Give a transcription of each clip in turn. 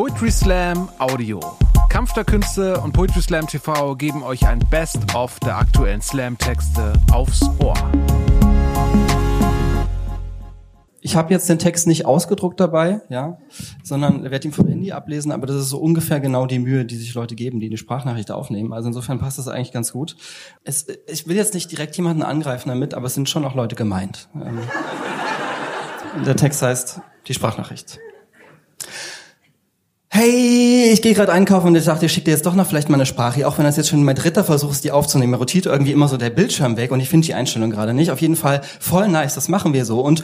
Poetry Slam Audio. Kampf der Künste und Poetry Slam TV geben euch ein Best-of der aktuellen Slam-Texte aufs Ohr. Ich habe jetzt den Text nicht ausgedruckt dabei, ja, sondern werde ihn vom Handy ablesen, aber das ist so ungefähr genau die Mühe, die sich Leute geben, die eine Sprachnachricht aufnehmen. Also insofern passt das eigentlich ganz gut. Es, ich will jetzt nicht direkt jemanden angreifen damit, aber es sind schon auch Leute gemeint. Ähm, der Text heißt die Sprachnachricht. Hey, ich gehe gerade einkaufen und ich dachte, ich schicke dir jetzt doch noch vielleicht mal eine Sprache, auch wenn das jetzt schon mein dritter Versuch ist, die aufzunehmen. rotiert irgendwie immer so der Bildschirm weg und ich finde die Einstellung gerade nicht. Auf jeden Fall voll nice, das machen wir so und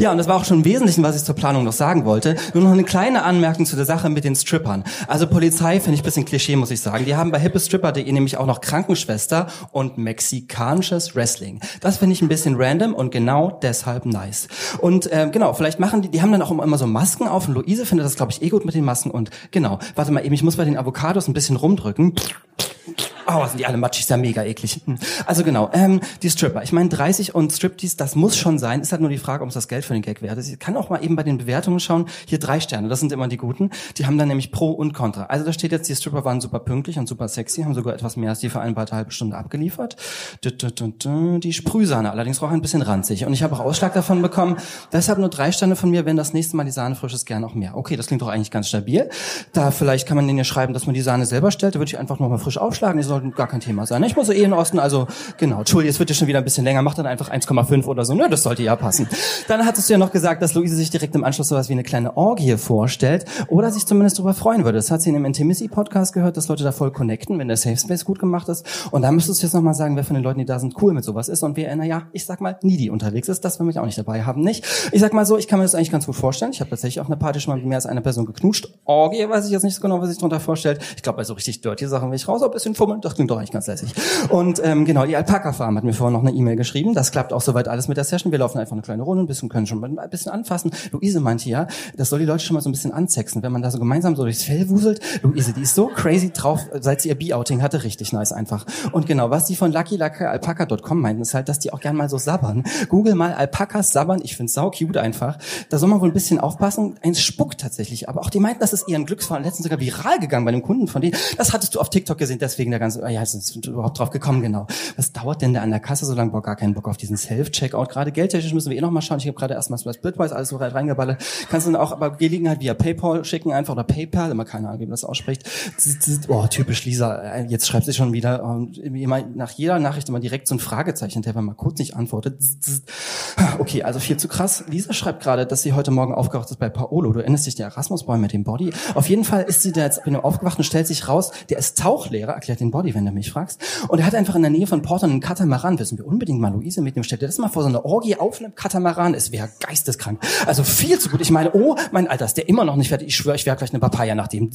Ja, und das war auch schon im Wesentlichen, was ich zur Planung noch sagen wollte. Nur noch eine kleine Anmerkung zu der Sache mit den Strippern. Also Polizei finde ich ein bisschen Klischee, muss ich sagen. Die haben bei hippestripper.de nämlich auch noch Krankenschwester und mexikanisches Wrestling. Das finde ich ein bisschen random und genau deshalb nice. Und äh, genau, vielleicht machen die, die haben dann auch immer so Masken auf und Luise findet das, glaube ich, eh gut mit den Masken und genau, warte mal eben, ich muss bei den Avocados ein bisschen rumdrücken. Oh, sind die alle matschig, ist ja mega eklig. Hm. Also genau, ähm, die Stripper. Ich meine, 30 und Striptease, das muss schon sein. Ist halt nur die Frage, ob es das Geld für den Gag wert ist. Ich kann auch mal eben bei den Bewertungen schauen. Hier drei Sterne, das sind immer die guten. Die haben dann nämlich Pro und Contra. Also da steht jetzt, die Stripper waren super pünktlich und super sexy, haben sogar etwas mehr als die vereinbarte halbe Stunde abgeliefert. Die Sprühsahne allerdings auch ein bisschen ranzig. Und ich habe auch Ausschlag davon bekommen. Deshalb nur drei Sterne von mir, wenn das nächste Mal die Sahne frisch ist, gerne auch mehr. Okay, das klingt doch eigentlich ganz stabil. Da vielleicht kann man denen ja schreiben, dass man die Sahne selber stellt. Da würde ich einfach nochmal frisch aufschlagen. Die sollten gar kein Thema sein. Ich muss eh in Osten, also genau. Entschuldigung, es wird ja schon wieder ein bisschen länger. Macht dann einfach 1,5 oder so. Ne, das sollte ja passen. Dann hattest du ja noch gesagt, dass Luise sich direkt im Anschluss sowas wie eine kleine Orgie vorstellt oder sich zumindest darüber freuen würde. Das hat sie in dem Intimacy-Podcast gehört, dass Leute da voll connecten, wenn der Safe Space gut gemacht ist. Und da müsstest du jetzt nochmal sagen, wer von den Leuten, die da sind, cool mit sowas ist und wer, naja, ich sag mal, needy unterwegs ist. Das will mich auch nicht dabei haben, nicht? Ich sag mal so, ich kann mir das eigentlich ganz gut vorstellen. Ich habe tatsächlich auch eine Party schon mal mit mehr als einer Person geknutscht. Orgie weiß ich jetzt nicht so genau, was sich darunter vorstellt. Ich glaube, bei so richtig dirty Sachen will ich raus, ein bisschen fummeln. Das klingt doch eigentlich ganz lässig. Und ähm, genau, die Alpaka-Farm hat mir vorhin noch eine E-Mail geschrieben. Das klappt auch soweit alles mit der Session. Wir laufen einfach eine kleine Runde, ein bisschen können schon ein bisschen anfassen. Luise meinte ja, das soll die Leute schon mal so ein bisschen anzexen, wenn man da so gemeinsam so durchs Fell wuselt. Luise, die ist so crazy drauf, seit sie ihr B-Outing hatte, richtig nice einfach. Und genau, was die von luckylackeralpaca.com meinten, ist halt, dass die auch gern mal so sabbern. Google mal Alpakas sabbern, ich find's sau cute einfach. Da soll man wohl ein bisschen aufpassen. Eins spuckt tatsächlich, aber auch die meinten, das ist eher Glücksfall. Letztens sogar viral gegangen bei einem Kunden von denen. Das hattest du auf TikTok gesehen, deswegen der ganze, ah ja, sind überhaupt drauf gekommen, genau. Was dauert denn da an der Kasse so lange? Boah, gar keinen Bock auf diesen Self-Checkout. Gerade geldtechnisch müssen wir eh noch mal schauen. Ich habe gerade erstmal Splitwise alles so reingeballert. Kannst du dann auch aber Gelegenheit via PayPal schicken, einfach oder PayPal, immer keine Ahnung, wie man das ausspricht. Oh, typisch Lisa. Jetzt schreibt sie schon wieder und immer nach jeder Nachricht immer direkt so ein Fragezeichen, der mal kurz nicht antwortet. Okay, also viel zu krass. Lisa schreibt gerade, dass sie heute Morgen aufgewacht ist bei Paolo. Du erinnerst dich, der Erasmus-Boy mit dem Body. Auf jeden Fall ist sie da jetzt bin aufgewacht und stellt sich raus, der ist Tauchlehrer, erklärt den Body, wenn du mich fragst. Und er hat einfach in der Nähe von Porto einen Katamaran. Wissen wir unbedingt mal Luise mit dem Stell dir das mal vor, so eine Orgie auf einem Katamaran. Es wäre geisteskrank. Also viel zu gut. Ich meine, oh, mein Alter, ist der immer noch nicht fertig. Ich schwöre, ich wäre gleich eine Papaya nach dem.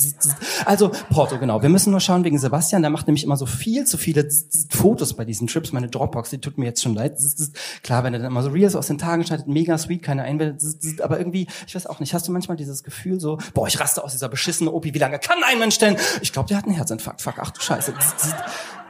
Also Porto, genau. Wir müssen nur schauen wegen Sebastian. Der macht nämlich immer so viel zu viele Fotos bei diesen Trips. Meine Dropbox, die tut mir jetzt schon leid. Klar, wenn er dann immer so Reels aus den Tagen schneidet, mega sweet, keine Einwände. Aber irgendwie, ich weiß auch nicht, hast du manchmal dieses Gefühl so, boah, ich raste aus dieser beschissenen Opi, wie lange kann ein Mensch denn? Ich glaube, der hat einen Herzinfarkt. Fuck, ach du Scheiße.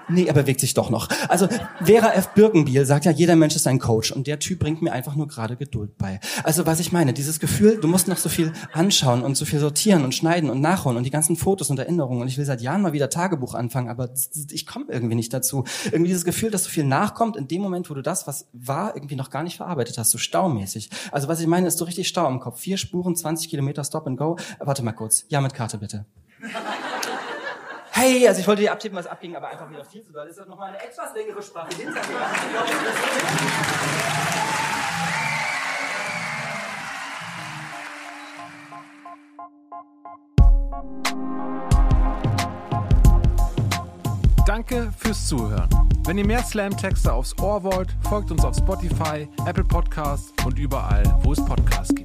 Nee, er bewegt sich doch noch. Also Vera F. Birkenbiel sagt ja, jeder Mensch ist ein Coach und der Typ bringt mir einfach nur gerade Geduld bei. Also was ich meine, dieses Gefühl, du musst noch so viel anschauen und so viel sortieren und schneiden und nachholen und die ganzen Fotos und Erinnerungen und ich will seit Jahren mal wieder Tagebuch anfangen, aber ich komme irgendwie nicht dazu. Irgendwie dieses Gefühl, dass so viel nachkommt in dem Moment, wo du das, was war, irgendwie noch gar nicht verarbeitet hast, so staumäßig. Also was ich meine, ist so richtig Stau im Kopf. Vier Spuren, 20 Kilometer Stop and Go. Warte mal kurz. Ja, mit Karte bitte hey, also ich wollte dir abtippen, was abging, aber einfach wieder viel zu doll. Das ist nochmal eine etwas längere Sprache. Danke fürs Zuhören. Wenn ihr mehr Slam-Texte aufs Ohr wollt, folgt uns auf Spotify, Apple Podcasts und überall, wo es Podcasts